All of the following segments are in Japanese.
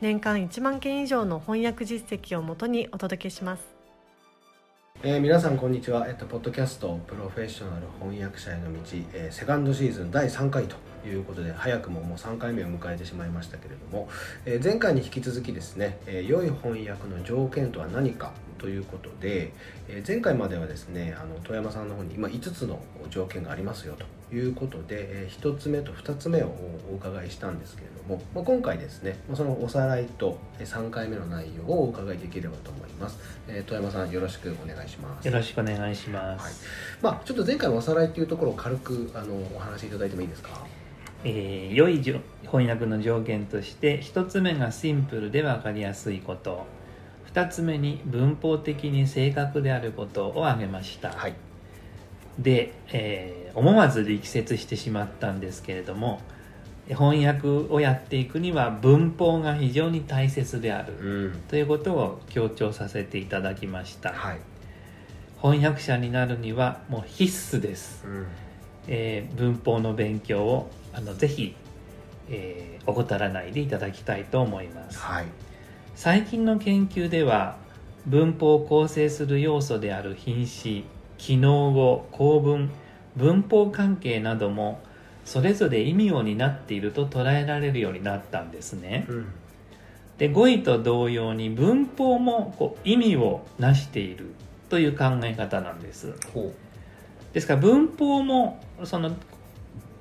年間1万件以上の翻訳実績をもとにお届けします。えー、皆さんこんにちは、えっと、ポッドキャスト「プロフェッショナル翻訳者への道」えー、セカンドシーズン第3回ということで早くももう3回目を迎えてしまいましたけれども、えー、前回に引き続きですね、えー、良い翻訳の条件とは何かということで、えー、前回まではですねあの富山さんの方に今5つの条件がありますよということで、え1つ目と2つ目をお伺いしたんですけれども、まあ、今回ですねそのおさらいと3回目の内容をお伺いできればと思います、えー、富山さんよろしくお願いします。よろしくお願いします、はい、まあ、ちょっと前回のおさらいというところを軽くあのお話しいただいてもいいですか？えー、良い翻訳の条件として1つ目がシンプルで分かりやすいこと。2つ目に文法的に正確であることを挙げました、はい。で、えー、思わず力説してしまったんですけれども翻訳をやっていくには文法が非常に大切である、うん、ということを強調させていただきました、はい、翻訳者になるにはもう必須です、うん、えー、文法の勉強をあのぜひ、えー、怠らないでいただきたいと思います、はい、最近の研究では文法を構成する要素である品詞機能語構文文法関係などもそれぞれ意味を担っていると捉えられるようになったんですね、うん、で語彙と同様に文法もこう意味を成しているという考え方なんですですから文法もその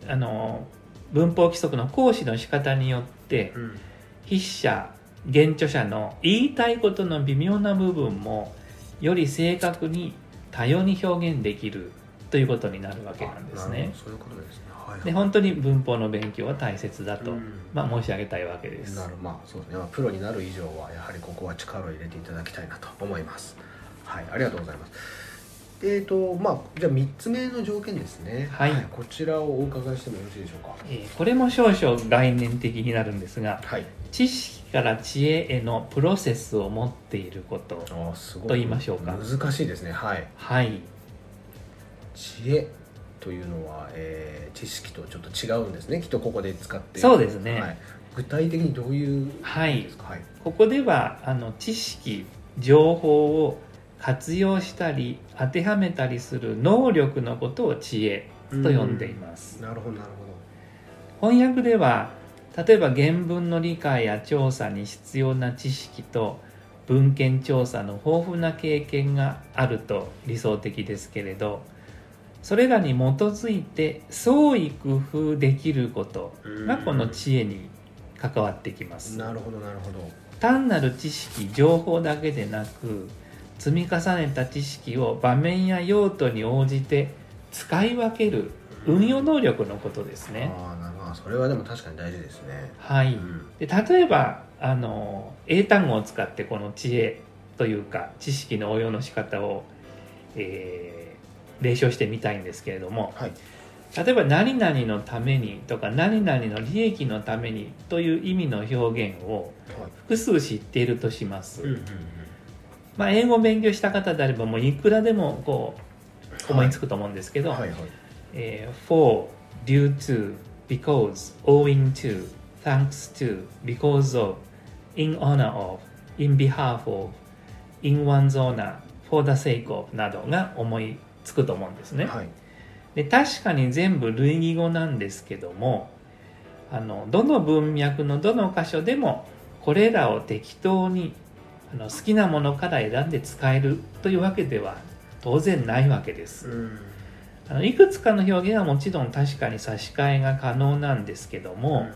あの文法規則の行使の仕方によって、うん、筆者原著者の言いたいことの微妙な部分もより正確に多様に表現できるということになるわけなんですね。そういうことですね。はい、で本当に文法の勉強は大切だと、うん、まあ、申し上げたいわけです。なるまあそうですね。まあ、プロになる以上はやはりここは力を入れていただきたいなと思います。はい、ありがとうございます。えーとまあ、じゃあ3つ目の条件ですね、はい、はい、こちらをお伺いしてもよろしいでしょうか、えー、これも少々概念的になるんですが、はい、知識から知恵へのプロセスを持っていることと言いましょうか。難しいですね。はい、はい、知恵というのは、えー、知識とちょっと違うんですね。きっとここで使って。そうですね、はい、具体的にどういうはい、はい、ここではあの知識情報を活用したり当てはめたりする能力のことを知恵と呼んでいます。なるほどなるほど。翻訳では例えば原文の理解や調査に必要な知識と文献調査の豊富な経験があると理想的ですけれどそれらに基づいて創意工夫できることがこの知恵に関わってきます。なるほどなるほど。単なる知識情報だけでなく積み重ねた知識を場面や用途に応じて使い分ける運用能力のことですね。あなるほどそれはでも確かに大事ですね。はい、うん、で例えばあの英単語を使ってこの知恵というか知識の応用の仕方を、えー、例唱してみたいんですけれども、はい、例えば「何々のために」とか「何々の利益のために」という意味の表現を複数知っているとします。はいうんうんまあ、英語を勉強した方であればもういくらでもこう思いつくと思うんですけど、はいはいはい、えー、for, due to, because, owing to, thanks to, because of, in honor of, in behalf of, in one's honor, for the sake of などが思いつくと思うんですね。はい、で確かに全部類義語なんですけどもあのどの文脈のどの箇所でもこれらを適当にあの好きなものから選んで使えるというわけでは当然ないわけです。あのいくつかの表現はもちろん確かに差し替えが可能なんですけども、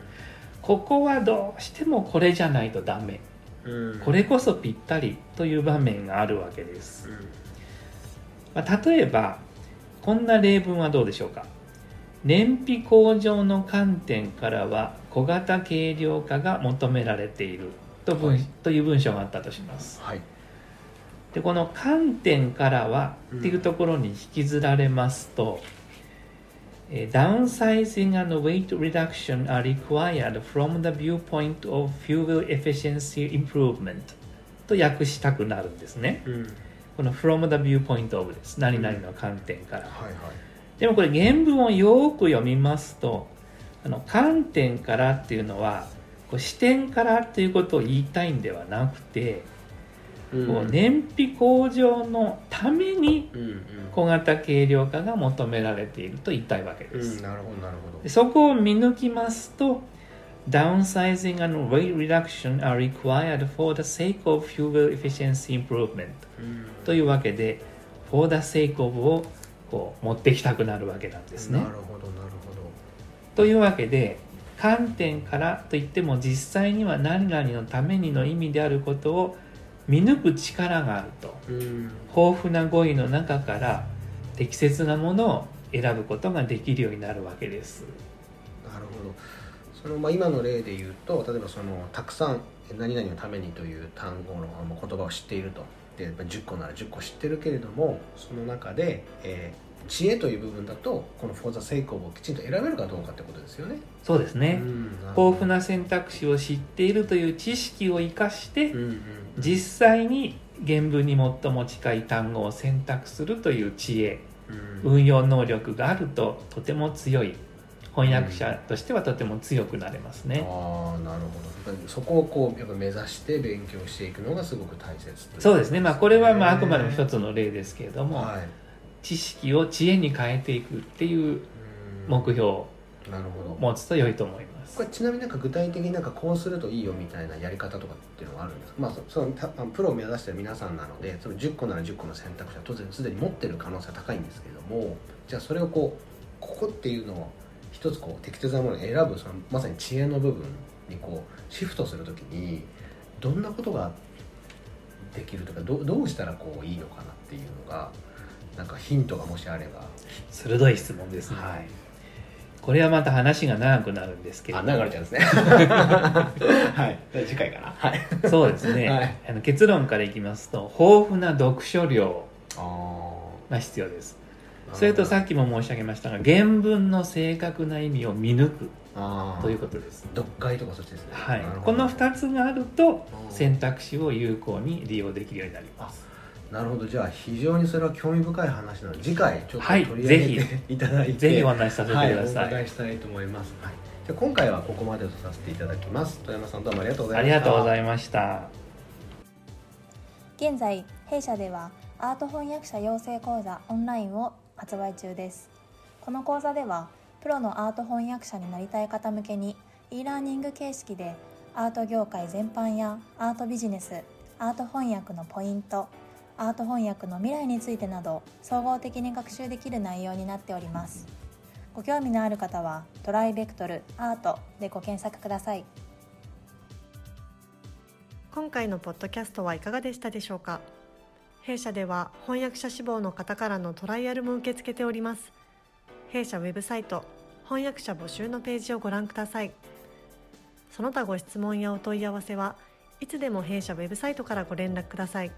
ここはどうしてもこれじゃないとダメ、これこそぴったりという場面があるわけです。まあ、例えばこんな例文はどうでしょうか？燃費向上の観点からは小型軽量化が求められていると文、はい、という文章があったとします、はい、でこの「観点からは」っていうところに引きずられますと、うん、Downsizing and weight reduction are required from the viewpoint of fuel efficiency improvement と訳したくなるんですね、うん、この from the viewpoint of です何々の観点から、うんはいはい、でもこれ原文をよく読みますとあの観点からっていうのはこう視点からっていうことを言いたいんではなくて、うん、こう燃費向上のために小型軽量化が求められていると言いたいわけです。なるほどなるほど。そこを見抜きますと Downsizing and weight reduction are required for the sake of fuel efficiency improvement、というわけで for the sake of をこう持ってきたくなるわけなんですね。なるほどなるほど。というわけで観点からといっても実際には何々のためにの意味であることを見抜く力があると、豊富な語彙の中から適切なものを選ぶことができるようになるわけです。なるほど。そのまあ、今の例で言うと例えばそのたくさん何々のためにという単語の言葉を知っていると。で10個なら10個知ってるけれどもその中で、えー、知恵という部分だとこの「for the sake of」をきちんと選べるかどうかってことですよね。そうですね、豊富な選択肢を知っているという知識を生かして、うんうんうん、実際に原文に最も近い単語を選択するという知恵、うん、運用能力があるととても強い。翻訳者としてはとても強くなれますね。ああなるほど。そこをこうやっぱ目指して勉強していくのがすごく大切、ね、そうですね、まあ、これはまああくまでも一つの例ですけれども、はい、知識を知恵に変えていくっていう目標を持つと良いと思います。これちなみになんか具体的になんかこうするといいよみたいなやり方とかっていうのはあるんですか、まあ、そのプロを目指してる皆さんなのでその10個なら10個の選択肢は当然すでに持ってる可能性は高いんですけどもじゃあそれをこうここっていうのを一つこう適切なものを選ぶそのまさに知恵の部分にこうシフトするときにどんなことができるとかどどうしたらこういいのかなっていうのがなんかヒントがもしあれば。鋭い質問ですね、はい、これはまた話が長くなるんですけどあ流れちゃうんですね。はい。次回かな。はい。そうですね、はい、あの結論からいきますと豊富な読書量が必要です。それとさっきも申し上げましたが原文の正確な意味を見抜くということです。読解とかそっちですね、はい、この2つがあると選択肢を有効に利用できるようになりますなるほど。じゃあ非常にそれは興味深い話なので次回ちょっと取り上げて、はい、いただいて。ぜひお話しさせてください、はい、お伺いしたいと思います、はい、じゃ今回はここまでとさせていただきます。富山さんどうもありがとうございました。ありがとうございました。現在弊社ではアート翻訳者養成講座オンラインを発売中です。この講座ではプロのアート翻訳者になりたい方向けに e ラーニング形式でアート業界全般やアートビジネスアート翻訳のポイントアート翻訳の未来についてなど総合的に学習できる内容になっております。ご興味のある方はトライベクトルアートでご検索ください。今回のポッドキャストはいかがでしたでしょうか？弊社では翻訳者志望の方からのトライアルも受け付けております。弊社ウェブサイト翻訳者募集のページをご覧ください。その他ご質問やお問い合わせはいつでも弊社ウェブサイトからご連絡ください。